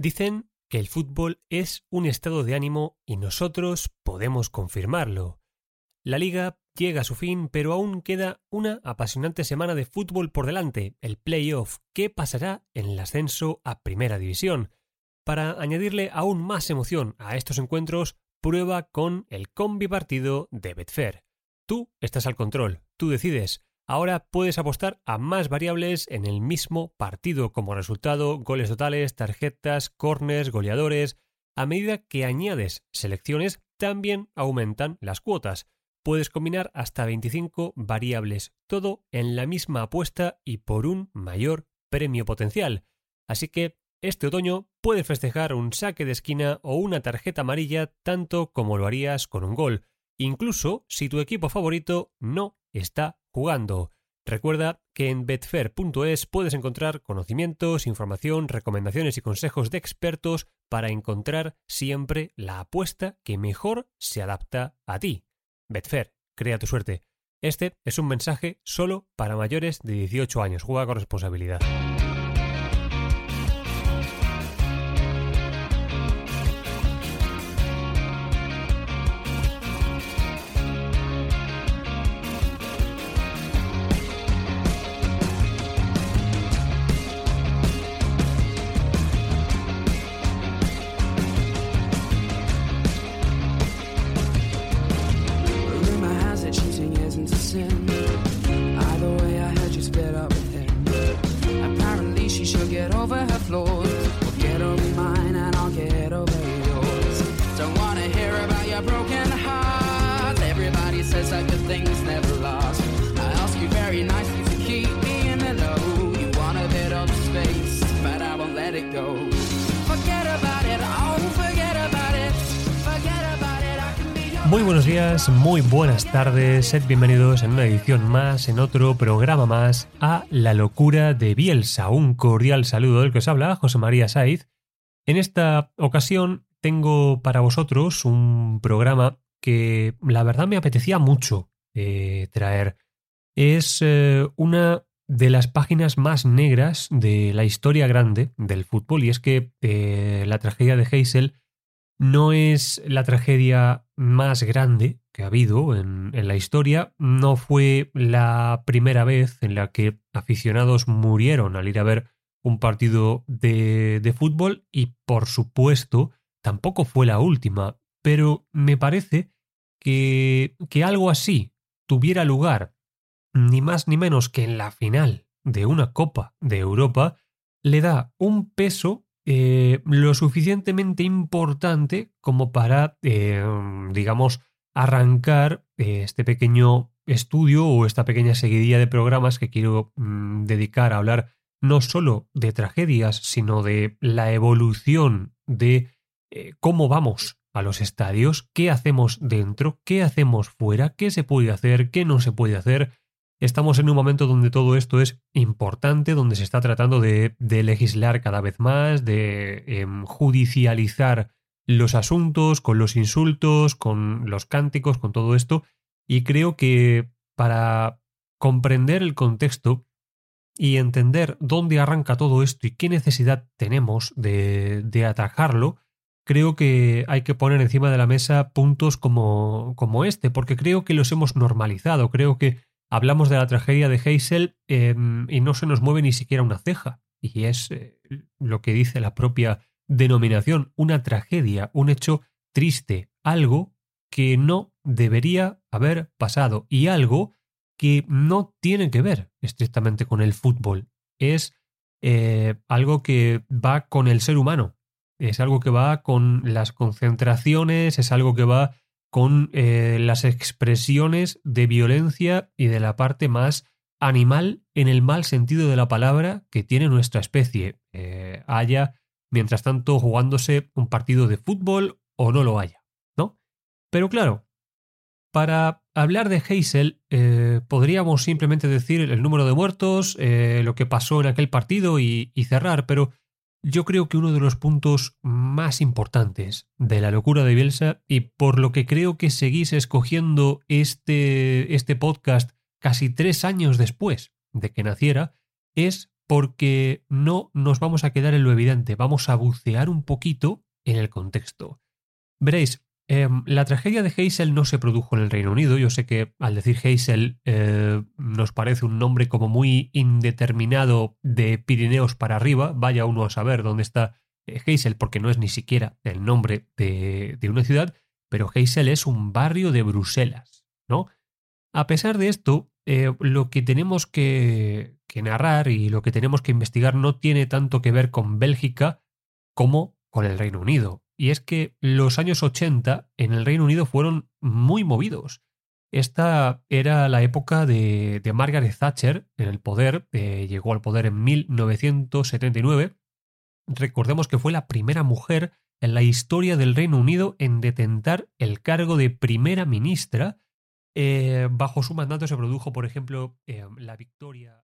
Dicen que el fútbol es un estado de ánimo y nosotros podemos confirmarlo. La liga llega a su fin, pero aún queda una apasionante semana de fútbol por delante, el playoff. ¿Qué pasará en el ascenso a Primera División? Para añadirle aún más emoción a estos encuentros, prueba con el combi partido de Betfair. Tú estás al control, tú decides. Ahora puedes apostar a más variables en el mismo partido como resultado, goles totales, tarjetas, corners, goleadores. A medida que añades selecciones, también aumentan las cuotas. Puedes combinar hasta 25 variables, todo en la misma apuesta y por un mayor premio potencial. Así que este otoño puedes festejar un saque de esquina o una tarjeta amarilla tanto como lo harías con un gol, incluso si tu equipo favorito no está jugando. Recuerda que en betfair.es puedes encontrar conocimientos, información, recomendaciones y consejos de expertos para encontrar siempre la apuesta que mejor se adapta a ti. Betfair, crea tu suerte. Este es un mensaje solo para mayores de 18 años. Juega con responsabilidad. Muy buenos días, muy buenas tardes, sed bienvenidos en una edición más, en otro programa más, a La locura de Bielsa. Un cordial saludo del que os habla, José María Saiz. En esta ocasión tengo para vosotros un programa que la verdad me apetecía mucho eh, traer. Es eh, una de las páginas más negras de la historia grande del fútbol y es que eh, la tragedia de Heysel no es la tragedia más grande que ha habido en, en, la historia, no fue la primera vez en la que aficionados murieron al ir a ver un partido de, de, fútbol y por supuesto tampoco fue la última, pero me parece que, que algo así tuviera lugar ni más ni menos que en la final de una Copa de Europa, le da un peso eh, lo suficientemente importante como para, eh, digamos, arrancar eh, este pequeño estudio o esta pequeña seguidilla de programas que quiero mmm, dedicar a hablar no solo de tragedias, sino de la evolución de cómo vamos a los estadios, qué hacemos dentro, qué hacemos fuera, qué se puede hacer, qué no se puede hacer. Estamos en un momento donde todo esto es importante, donde se está tratando de, legislar cada vez más, de eh, judicializar los asuntos, con los insultos, con los cánticos, con todo esto. Y creo que para comprender el contexto y entender dónde arranca todo esto y qué necesidad tenemos de, de atajarlo, creo que hay que poner encima de la mesa puntos como, como este, porque creo que los hemos normalizado. Creo que hablamos de la tragedia de Heysel eh, y no se nos mueve ni siquiera una ceja. Y es eh, lo que dice la propia denominación, una tragedia, un hecho triste, algo que no debería haber pasado y algo que no tiene que ver estrictamente con el fútbol. Es eh, algo que va con el ser humano, es algo que va con las concentraciones, es algo que va con eh, las expresiones de violencia y de la parte más animal en el mal sentido de la palabra que tiene nuestra especie, eh, haya, mientras tanto, jugándose un partido de fútbol o no lo haya, ¿no? Pero claro, para hablar de Hazel, eh, podríamos simplemente decir el número de muertos, eh, lo que pasó en aquel partido y, y cerrar, pero yo creo que uno de los puntos más importantes de la locura de Bielsa y por lo que creo que seguís escogiendo este, este podcast casi tres años después de que naciera es porque no nos vamos a quedar en lo evidente, vamos a bucear un poquito en el contexto. Veréis, em, la tragedia de Hazel no se produjo en el Reino Unido. Yo sé que al decir Hazel eh, nos parece un nombre como muy indeterminado de Pirineos para arriba. Vaya uno a saber dónde está eh, Hazel, porque no es ni siquiera el nombre de, de una ciudad, pero Hazel es un barrio de Bruselas, ¿no? A pesar de esto, eh, lo que tenemos que narrar y lo que tenemos que investigar no tiene tanto que ver con Bélgica como con el Reino Unido. Y es que los años 80 en el Reino Unido fueron muy movidos. Esta era la época de, de Margaret Thatcher en el poder, eh, llegó al poder en 1979. Recordemos que fue la primera mujer en la historia del Reino Unido en detentar el cargo de primera ministra. Eh, bajo su mandato se produjo, por ejemplo, eh, la victoria.